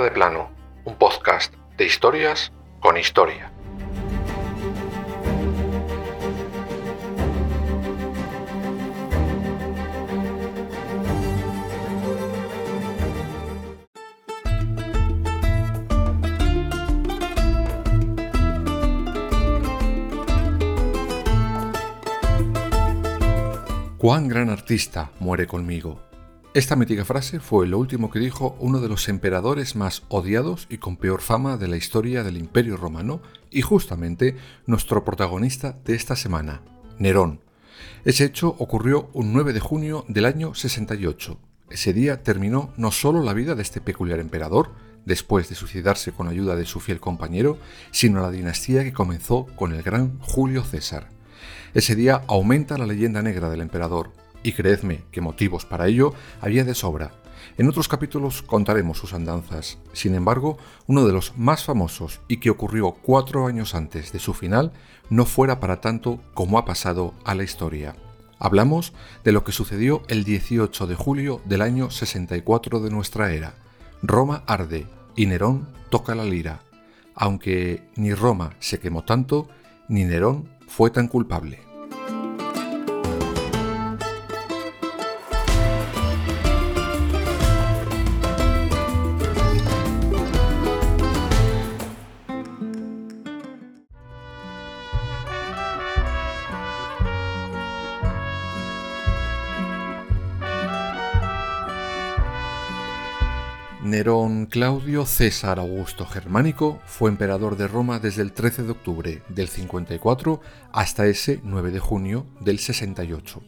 De Plano, un podcast de historias con historia. Cuán gran artista muere conmigo. Esta mítica frase fue lo último que dijo uno de los emperadores más odiados y con peor fama de la historia del Imperio Romano y justamente nuestro protagonista de esta semana, Nerón. Ese hecho ocurrió un 9 de junio del año 68. Ese día terminó no solo la vida de este peculiar emperador, después de suicidarse con ayuda de su fiel compañero, sino la dinastía que comenzó con el gran Julio César. Ese día aumenta la leyenda negra del emperador, y creedme que motivos para ello había de sobra. En otros capítulos contaremos sus andanzas. Sin embargo, uno de los más famosos y que ocurrió cuatro años antes de su final no fuera para tanto como ha pasado a la historia. Hablamos de lo que sucedió el 18 de julio del año 64 de nuestra era. Roma arde y Nerón toca la lira, aunque ni Roma se quemó tanto, ni Nerón fue tan culpable. Nerón Claudio César Augusto Germánico fue emperador de Roma desde el 13 de octubre del 54 hasta ese 9 de junio del 68.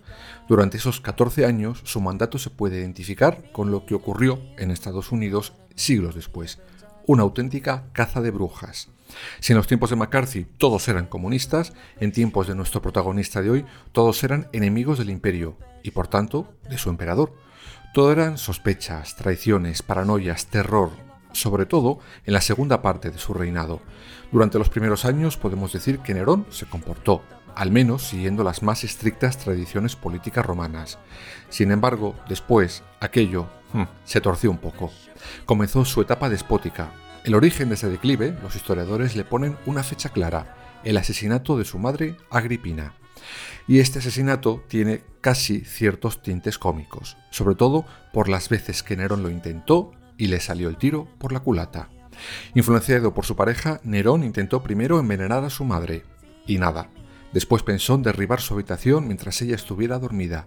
Durante esos 14 años su mandato se puede identificar con lo que ocurrió en Estados Unidos siglos después, una auténtica caza de brujas. Si en los tiempos de McCarthy todos eran comunistas, en tiempos de nuestro protagonista de hoy todos eran enemigos del imperio y por tanto de su emperador. Todo eran sospechas, traiciones, paranoias, terror, sobre todo en la segunda parte de su reinado. Durante los primeros años podemos decir que Nerón se comportó, al menos siguiendo las más estrictas tradiciones políticas romanas. Sin embargo, después, aquello hmm, se torció un poco. Comenzó su etapa despótica. El origen de ese declive, los historiadores le ponen una fecha clara, el asesinato de su madre, Agripina. Y este asesinato tiene casi ciertos tintes cómicos, sobre todo por las veces que Nerón lo intentó y le salió el tiro por la culata. Influenciado por su pareja, Nerón intentó primero envenenar a su madre, y nada. Después pensó en derribar su habitación mientras ella estuviera dormida.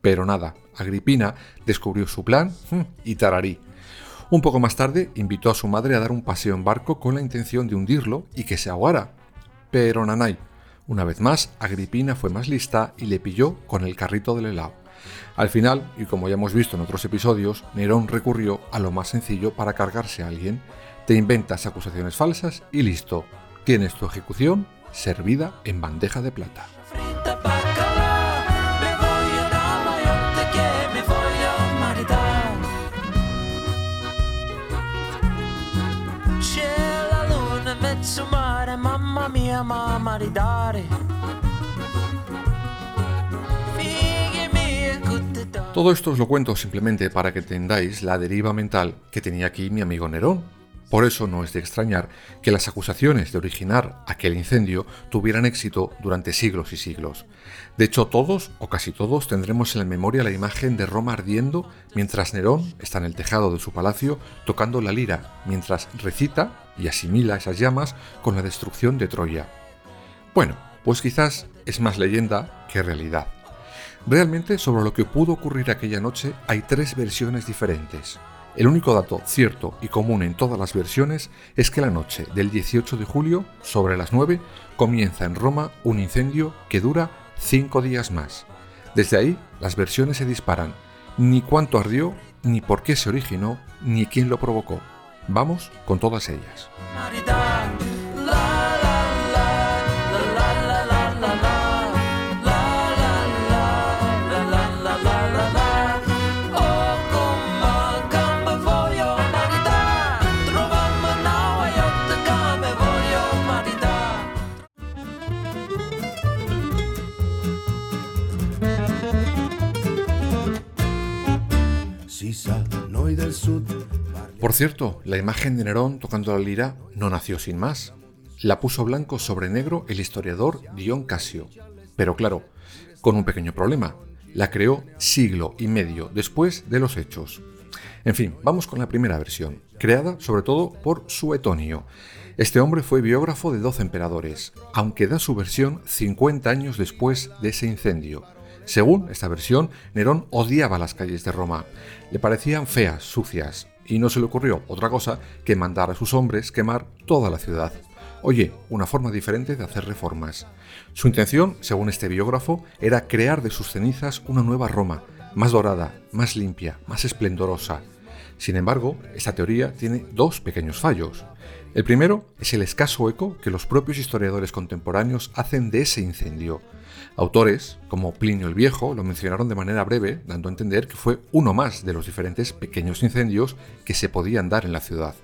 Pero nada, Agripina descubrió su plan hmm, y tararí. Un poco más tarde invitó a su madre a dar un paseo en barco con la intención de hundirlo y que se ahogara. Pero Nanay, una vez más, Agripina fue más lista y le pilló con el carrito del helado. Al final, y como ya hemos visto en otros episodios, Nerón recurrió a lo más sencillo para cargarse a alguien. Te inventas acusaciones falsas y listo. Tienes tu ejecución servida en bandeja de plata. Todo esto os lo cuento simplemente para que entendáis la deriva mental que tenía aquí mi amigo Nerón. Por eso no es de extrañar que las acusaciones de originar aquel incendio tuvieran éxito durante siglos y siglos. De hecho, todos o casi todos tendremos en la memoria la imagen de Roma ardiendo mientras Nerón está en el tejado de su palacio tocando la lira, mientras recita y asimila esas llamas con la destrucción de Troya. Bueno, pues quizás es más leyenda que realidad. Realmente sobre lo que pudo ocurrir aquella noche hay tres versiones diferentes. El único dato cierto y común en todas las versiones es que la noche del 18 de julio, sobre las 9, comienza en Roma un incendio que dura cinco días más. Desde ahí, las versiones se disparan. Ni cuánto ardió, ni por qué se originó, ni quién lo provocó. Vamos con todas ellas. Por cierto, la imagen de Nerón tocando la lira no nació sin más. La puso blanco sobre negro el historiador Dion Casio. Pero claro, con un pequeño problema. La creó siglo y medio después de los hechos. En fin, vamos con la primera versión, creada sobre todo por Suetonio. Este hombre fue biógrafo de 12 emperadores, aunque da su versión 50 años después de ese incendio. Según esta versión, Nerón odiaba las calles de Roma. Le parecían feas, sucias, y no se le ocurrió otra cosa que mandar a sus hombres quemar toda la ciudad. Oye, una forma diferente de hacer reformas. Su intención, según este biógrafo, era crear de sus cenizas una nueva Roma, más dorada, más limpia, más esplendorosa. Sin embargo, esta teoría tiene dos pequeños fallos. El primero es el escaso eco que los propios historiadores contemporáneos hacen de ese incendio. Autores, como Plinio el Viejo, lo mencionaron de manera breve, dando a entender que fue uno más de los diferentes pequeños incendios que se podían dar en la ciudad.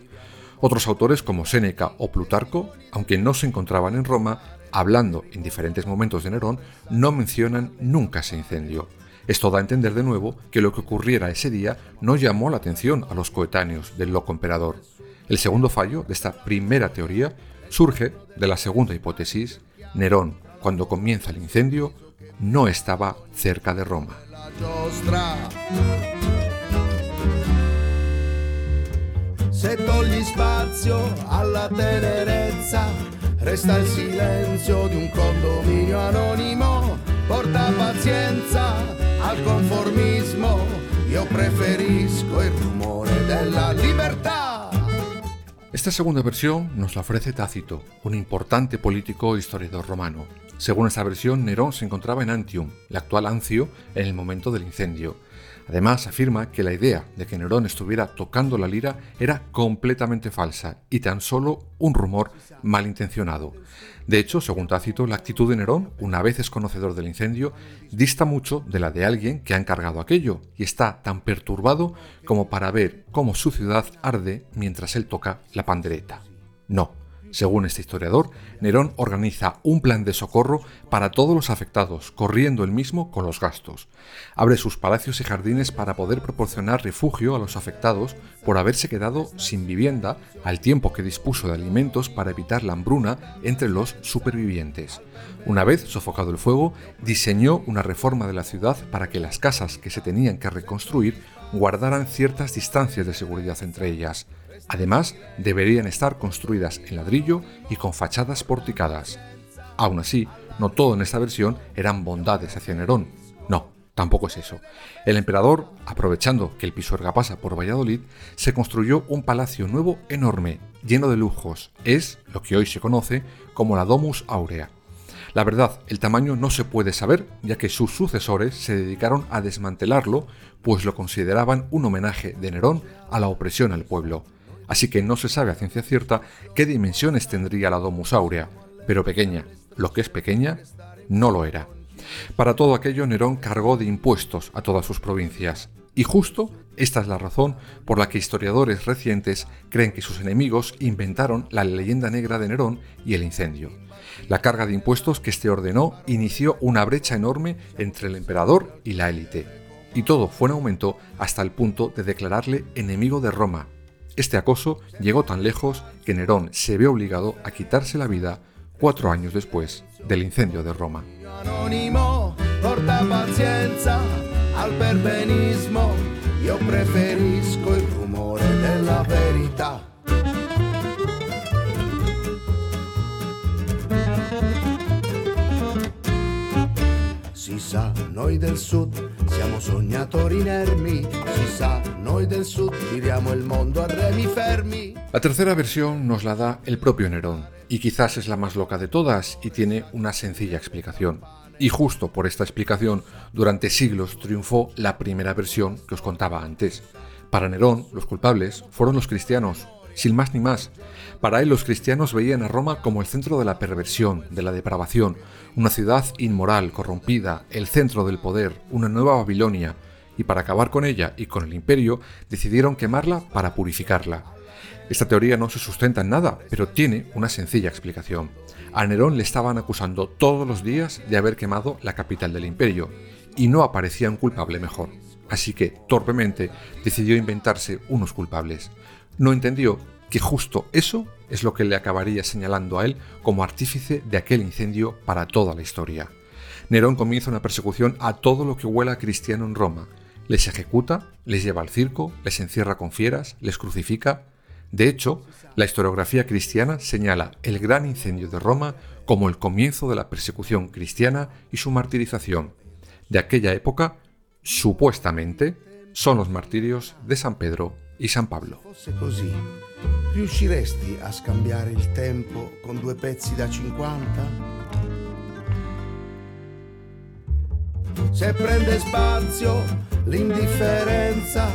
Otros autores como Séneca o Plutarco, aunque no se encontraban en Roma, hablando en diferentes momentos de Nerón, no mencionan nunca ese incendio. Esto da a entender de nuevo que lo que ocurriera ese día no llamó la atención a los coetáneos del loco emperador. El segundo fallo de esta primera teoría surge de la segunda hipótesis. Nerón, cuando comienza el incendio, no estaba cerca de Roma. Se togli spazio alla tenerezza, resta il silenzio di un condominio anonimo, porta pazienza al conformismo, io preferisco il rumore della libertà. Esta segunda versión nos la ofrece Tácito, un importante político e historiador romano. Según esta versión, Nerón se encontraba en Antium, la actual Ancio, en el momento del incendio, Además, afirma que la idea de que Nerón estuviera tocando la lira era completamente falsa y tan solo un rumor malintencionado. De hecho, según Tácito, la actitud de Nerón, una vez es conocedor del incendio, dista mucho de la de alguien que ha encargado aquello y está tan perturbado como para ver cómo su ciudad arde mientras él toca la pandereta. No, según este historiador, Nerón organiza un plan de socorro para todos los afectados, corriendo él mismo con los gastos. Abre sus palacios y jardines para poder proporcionar refugio a los afectados por haberse quedado sin vivienda al tiempo que dispuso de alimentos para evitar la hambruna entre los supervivientes. Una vez sofocado el fuego, diseñó una reforma de la ciudad para que las casas que se tenían que reconstruir guardaran ciertas distancias de seguridad entre ellas. Además, deberían estar construidas en ladrillo y con fachadas porticadas. Aún así, no todo en esta versión eran bondades hacia Nerón. No, tampoco es eso. El emperador, aprovechando que el Pisuerga pasa por Valladolid, se construyó un palacio nuevo enorme, lleno de lujos. Es lo que hoy se conoce como la Domus Aurea. La verdad, el tamaño no se puede saber, ya que sus sucesores se dedicaron a desmantelarlo, pues lo consideraban un homenaje de Nerón a la opresión al pueblo así que no se sabe a ciencia cierta qué dimensiones tendría la Domus Aurea, pero pequeña, lo que es pequeña, no lo era. Para todo aquello Nerón cargó de impuestos a todas sus provincias, y justo esta es la razón por la que historiadores recientes creen que sus enemigos inventaron la leyenda negra de Nerón y el incendio. La carga de impuestos que éste ordenó inició una brecha enorme entre el emperador y la élite, y todo fue en aumento hasta el punto de declararle enemigo de Roma este acoso llegó tan lejos que Nerón se ve obligado a quitarse la vida cuatro años después del incendio de Roma. La tercera versión nos la da el propio Nerón, y quizás es la más loca de todas y tiene una sencilla explicación. Y justo por esta explicación, durante siglos triunfó la primera versión que os contaba antes. Para Nerón, los culpables fueron los cristianos, sin más ni más. Para él los cristianos veían a Roma como el centro de la perversión, de la depravación, una ciudad inmoral, corrompida, el centro del poder, una nueva Babilonia, y para acabar con ella y con el imperio decidieron quemarla para purificarla. Esta teoría no se sustenta en nada, pero tiene una sencilla explicación. A Nerón le estaban acusando todos los días de haber quemado la capital del imperio, y no aparecía un culpable mejor. Así que, torpemente, decidió inventarse unos culpables. No entendió que justo eso es lo que le acabaría señalando a él como artífice de aquel incendio para toda la historia. Nerón comienza una persecución a todo lo que huela cristiano en Roma. Les ejecuta, les lleva al circo, les encierra con fieras, les crucifica. De hecho, la historiografía cristiana señala el gran incendio de Roma como el comienzo de la persecución cristiana y su martirización. De aquella época, supuestamente, son los martirios de San Pedro y San Pablo. Riusciresti a scambiare il tempo con due pezzi da 50? Se prende spazio l'indifferenza,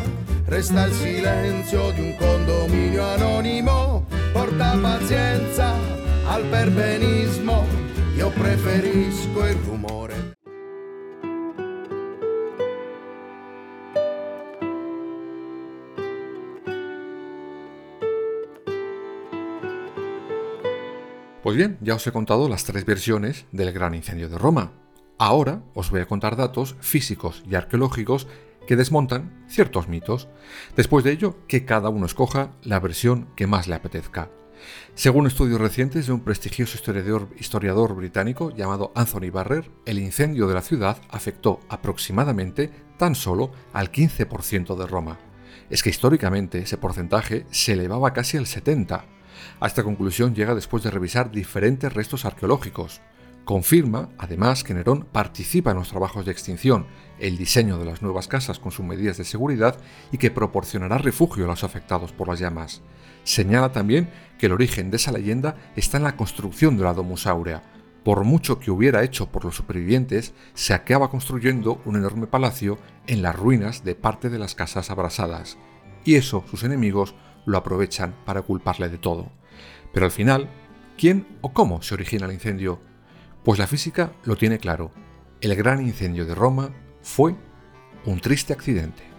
resta il silenzio di un condominio anonimo, porta pazienza al perbenismo, io preferisco il rumore. Pues bien, ya os he contado las tres versiones del gran incendio de Roma. Ahora os voy a contar datos físicos y arqueológicos que desmontan ciertos mitos. Después de ello, que cada uno escoja la versión que más le apetezca. Según estudios recientes de un prestigioso historiador, historiador, británico llamado Anthony Barrer, el incendio de la ciudad afectó aproximadamente tan solo al 15% de Roma. Es que históricamente ese porcentaje se elevaba casi al 70%. A esta conclusión llega después de revisar diferentes restos arqueológicos. Confirma, además, que Nerón participa en los trabajos de extinción, el diseño de las nuevas casas con sus medidas de seguridad y que proporcionará refugio a los afectados por las llamas. Señala también que el origen de esa leyenda está en la construcción de la Domus Aurea. Por mucho que hubiera hecho por los supervivientes, se acaba construyendo un enorme palacio en las ruinas de parte de las casas abrasadas. Y eso sus enemigos lo aprovechan para culparle de todo. Pero al final, ¿quién o cómo se origina el incendio? Pues la física lo tiene claro. El gran incendio de Roma fue un triste accidente.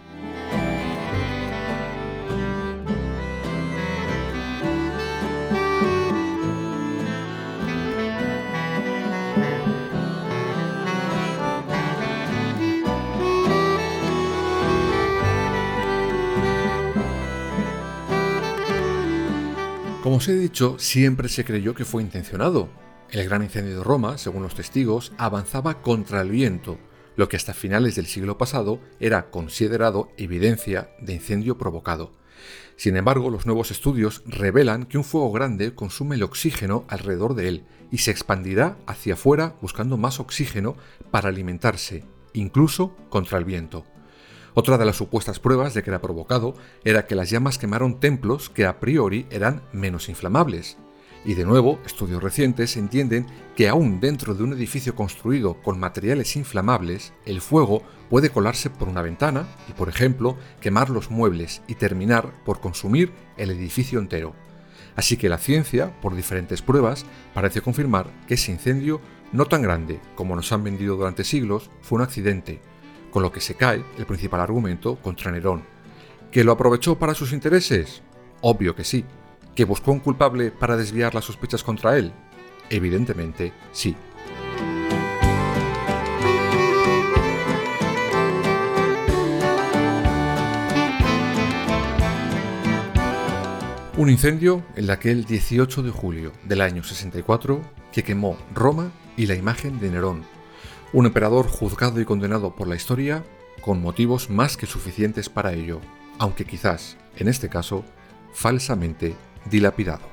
Os he dicho, siempre se creyó que fue intencionado. El gran incendio de Roma, según los testigos, avanzaba contra el viento, lo que hasta finales del siglo pasado era considerado evidencia de incendio provocado. Sin embargo, los nuevos estudios revelan que un fuego grande consume el oxígeno alrededor de él y se expandirá hacia afuera buscando más oxígeno para alimentarse, incluso contra el viento. Otra de las supuestas pruebas de que era provocado era que las llamas quemaron templos que a priori eran menos inflamables. Y de nuevo, estudios recientes entienden que aún dentro de un edificio construido con materiales inflamables, el fuego puede colarse por una ventana y, por ejemplo, quemar los muebles y terminar por consumir el edificio entero. Así que la ciencia, por diferentes pruebas, parece confirmar que ese incendio, no tan grande como nos han vendido durante siglos, fue un accidente, con lo que se cae el principal argumento contra Nerón. ¿Que lo aprovechó para sus intereses? Obvio que sí. ¿Que buscó un culpable para desviar las sospechas contra él? Evidentemente sí. Un incendio en aquel 18 de julio del año 64 que quemó Roma y la imagen de Nerón, un emperador juzgado y condenado por la historia con motivos más que suficientes para ello, aunque quizás, en este caso, falsamente dilapidado.